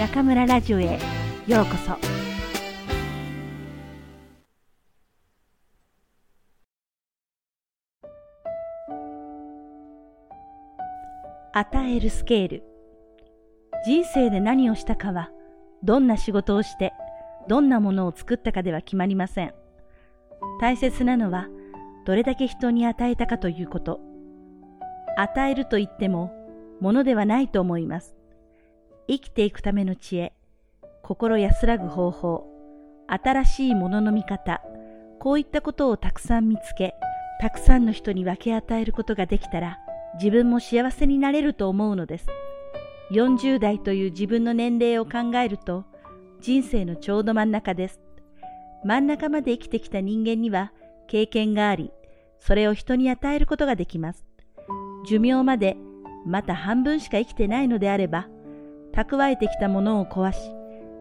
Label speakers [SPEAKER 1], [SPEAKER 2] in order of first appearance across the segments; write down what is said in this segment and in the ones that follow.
[SPEAKER 1] 中村ラジオへようこそ。与えるスケール。人生で何をしたかはどんな仕事をしてどんなものを作ったかでは決まりません。大切なのはどれだけ人に与えたかということ。与えると言ってもものではないと思います。生きていくための知恵、心安らぐ方法、新しいものの見方、こういったことをたくさん見つけ、たくさんの人に分け与えることができたら、自分も幸せになれると思うのです。40代という自分の年齢を考えると、人生のちょうど真ん中です。真ん中まで生きてきた人間には経験があり、それを人に与えることができます。寿命までまた半分しか生きてないのであれば、蓄えてきたものを壊し、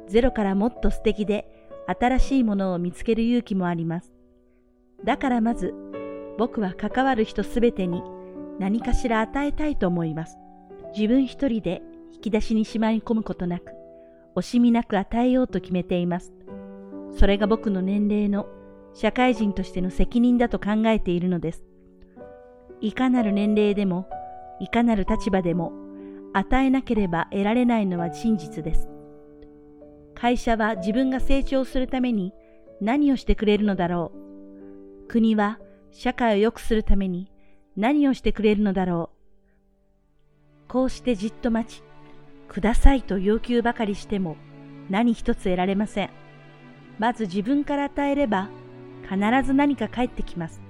[SPEAKER 1] ゼロからもっと素敵で新しいものを見つける勇気もあります。だからまず、僕は関わる人すべてに何かしら与えたいと思います。自分一人で引き出しにしまい込むことなく、惜しみなく与えようと決めています。それが僕の年齢の社会人としての責任だと考えているのです。いかなる年齢でも、いかなる立場でも、与えなければ得られないのは真実です。会社は自分が成長するために何をしてくれるのだろう。国は社会を良くするために何をしてくれるのだろう。こうしてじっと待ち、くださいと要求ばかりしても何一つ得られません。まず自分から与えれば必ず何か返ってきます。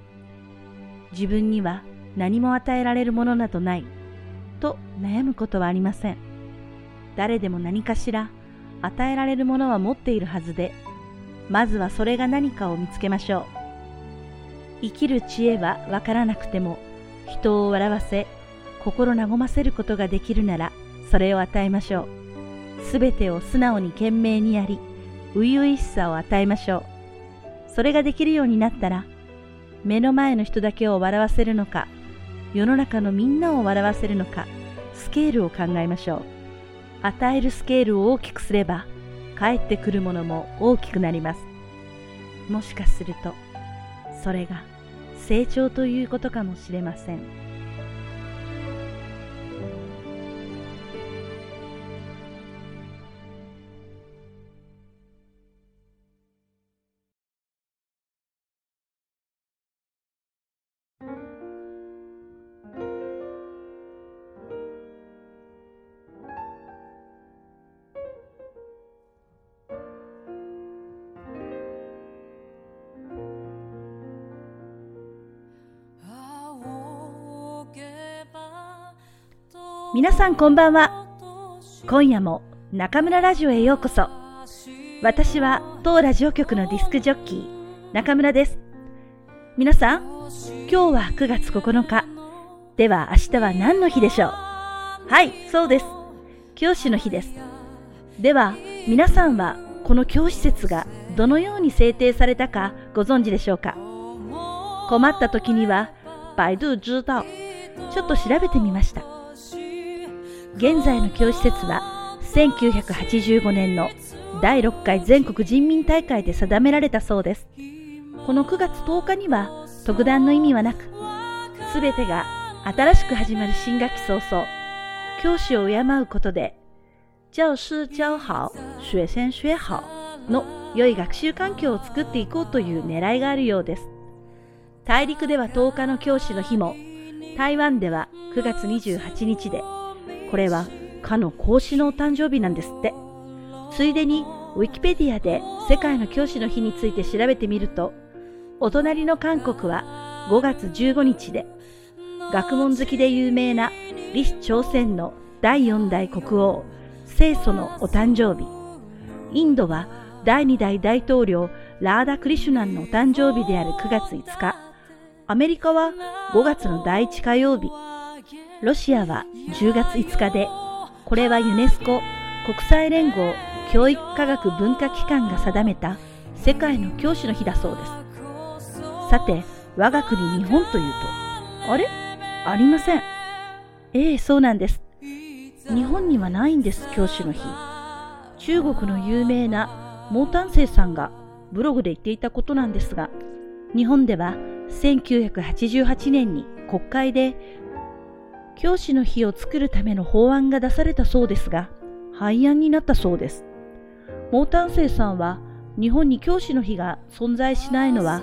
[SPEAKER 1] 自分には何も与えられるものなどない。と悩むことはありません。誰でも何かしら与えられるものは持っているはずで、まずはそれが何かを見つけましょう。生きる知恵はわからなくても、人を笑わせ、心和ませることができるなら、それを与えましょう。すべてを素直に懸命にやり、初々しさを与えましょう。それができるようになったら、目の前の人だけを笑わせるのか、世の中のみんなを笑わせるのか、スケールを考えましょう。与えるスケールを大きくすれば、返ってくるものも大きくなります。もしかすると、それが成長ということかもしれません。皆さんこんばんは。今夜も中村ラジオへようこそ。私は当ラジオ局のディスクジョッキー、中村です。皆さん、今日は9月9日。では明日は何の日でしょう？はい、そうです。教師の日です。では、皆さんはこの教師説がどのように制定されたかご存知でしょうか？困った時には、百度知道。ちょっと調べてみました。現在の教師説は1985年の第6回全国人民大会で定められたそうです。この9月10日には特段の意味はなく、すべてが新しく始まる新学期早々、教師を敬うことで、教師教好、学生学好の良い学習環境を作っていこうという狙いがあるようです。大陸では10日の教師の日も、台湾では9月28日で、これはかの孔子のお誕生日なんですって。ついでにウィキペディアで世界の教師の日について調べてみると、お隣の韓国は5月15日で、学問好きで有名な李氏朝鮮の第4代国王、清楚のお誕生日。インドは第2代大統領ラーダ・クリシュナンのお誕生日である9月5日。アメリカは5月の第1火曜日。ロシアは10月5日で、これはユネスコ国際連合教育科学文化機関が定めた世界の教師の日だそうです。さて、我が国日本というと、あれ？ありません。ええ、そうなんです。日本にはないんです、教師の日。中国の有名な毛丹生さんがブログで言っていたことなんですが、日本では1988年に国会で教師の日を作るための法案が出されたそうですが、廃案になったそうです。毛丹生さんは日本に教師の日が存在しないのは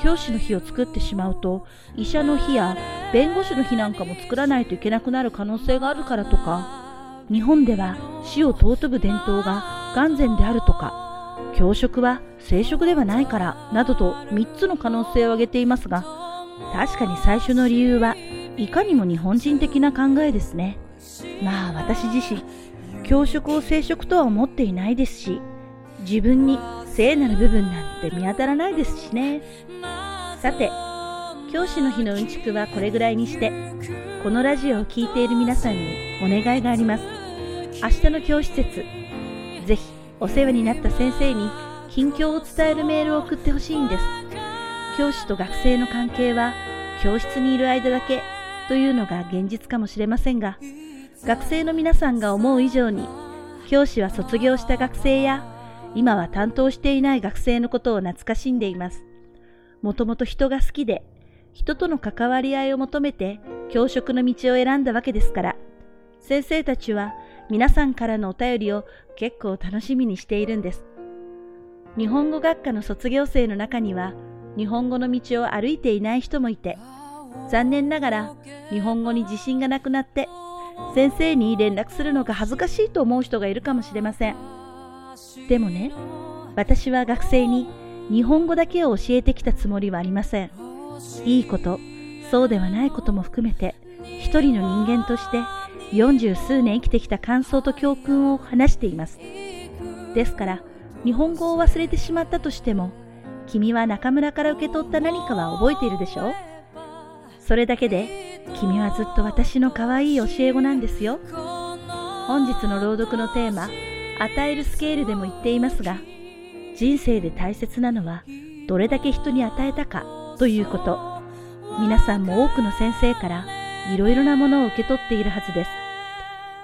[SPEAKER 1] 教師の日を作ってしまうと医者の日や弁護士の日なんかも作らないといけなくなる可能性があるからとか日本では死を尊ぶ伝統が眼前であるとか教職は生殖ではないからなどと3つの可能性を挙げていますが確かに最初の理由はいかにも日本人的な考えですね。まあ私自身教職を生殖とは思っていないですし自分に聖なる部分なんて見当たらないですしね。さて教師の日のうんちくはこれぐらいにしてこのラジオを聴いている皆さんにお願いがあります。明日の教師説ぜひお世話になった先生に近況を伝えるメールを送ってほしいんです。教師と学生の関係は教室にいる間だけというのが現実かもしれませんが学生の皆さんが思う以上に教師は卒業した学生や今は担当していない学生のことを懐かしんでいます。もともと人が好きで、人との関わり合いを求めて教職の道を選んだわけですから、先生たちは皆さんからのお便りを結構楽しみにしているんです。日本語学科の卒業生の中には、日本語の道を歩いていない人もいて、残念ながら日本語に自信がなくなって、先生に連絡するのが恥ずかしいと思う人がいるかもしれません。でもね、私は学生に日本語だけを教えてきたつもりはありません。いいこと、そうではないことも含めて、一人の人間として40数年生きてきた感想と教訓を話しています。ですから、日本語を忘れてしまったとしても、君は中村から受け取った何かは覚えているでしょう？それだけで、君はずっと私の可愛い教え子なんですよ。本日の朗読のテーマ、与えるスケールでも言っていますが、人生で大切なのはどれだけ人に与えたかということ。皆さんも多くの先生からいろいろなものを受け取っているはずです。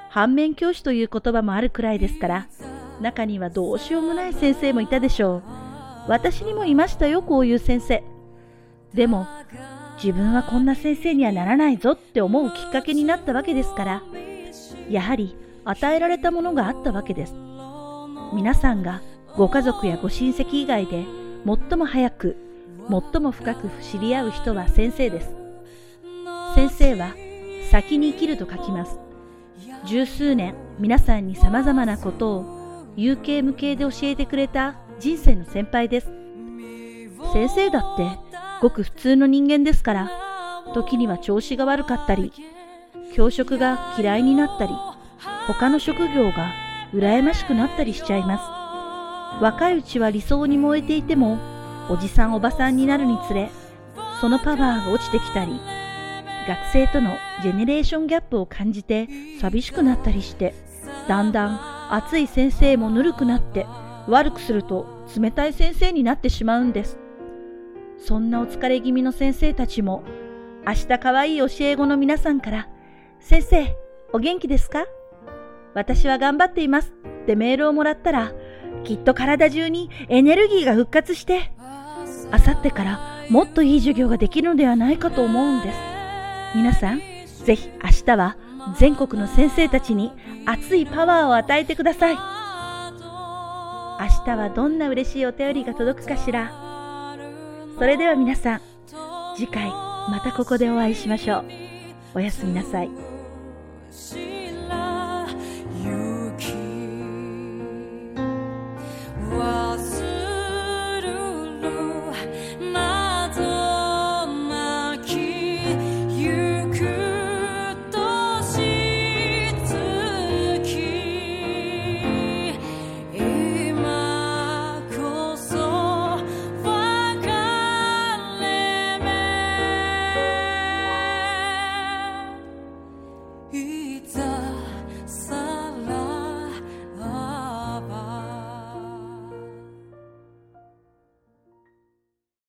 [SPEAKER 1] 反面教師という言葉もあるくらいですから、中にはどうしようもない先生もいたでしょう。私にもいましたよ、こういう先生。でも、自分はこんな先生にはならないぞって思うきっかけになったわけですから、やはり与えられたものがあったわけです。皆さんがご家族やご親戚以外で最も早く、最も深く知り合う人は先生です。先生は先に生きると書きます。十数年皆さんに様々なことを有形無形で教えてくれた人生の先輩です。先生だってごく通の人間ですから、時には調子が悪かったり、教職が嫌いになったり、他の職業が羨ましくなったりしちゃいます。若いうちは理想に燃えていても、おじさんおばさんになるにつれ、そのパワーが落ちてきたり、学生とのジェネレーションギャップを感じて寂しくなったりして、だんだん熱い先生もぬるくなって、悪くすると冷たい先生になってしまうんです。そんなお疲れ気味の先生たちも、明日可愛い教え子の皆さんから、先生、お元気ですか？私は頑張っていますってメールをもらったら、きっと体中にエネルギーが復活して、あさってからもっといい授業ができるのではないかと思うんです。皆さん、ぜひ明日は全国の先生たちに熱いパワーを与えてください。明日はどんな嬉しいお便りが届くかしら。それでは皆さん、次回またここでお会いしましょう。おやすみなさい。